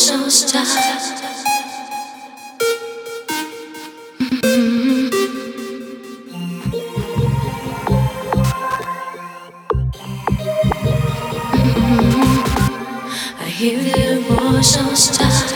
I hear it was your style.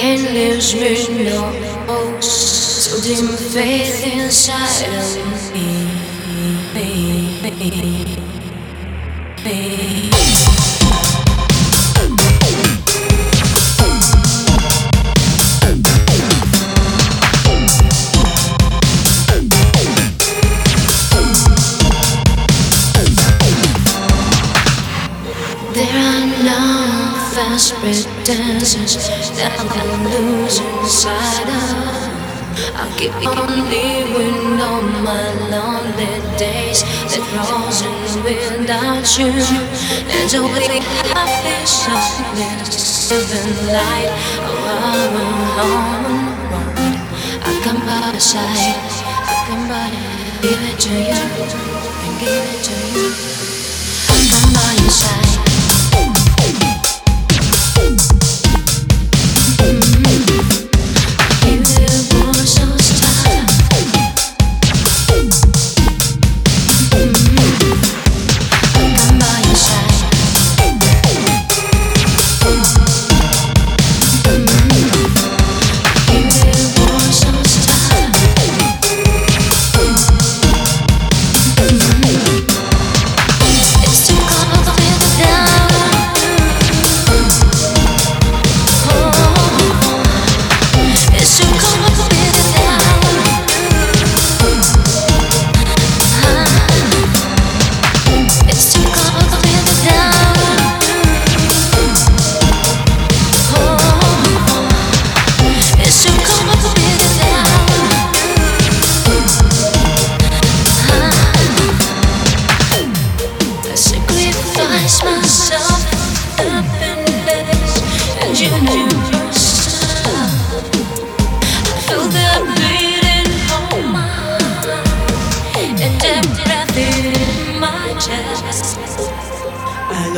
Pain leaves me no hope, so dim faith inside of me. There are no fast dancers that I'm losing sight of. I'll keep on with all my lonely days that frozen without you. And so we have this softness, living light of our own world. I come by your side, I come by, give it to you, and give it to you.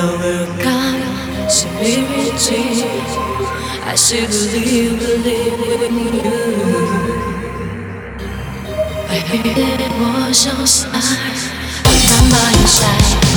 I overcome severity. I still believe, believe in you. Hear it was your come by your side.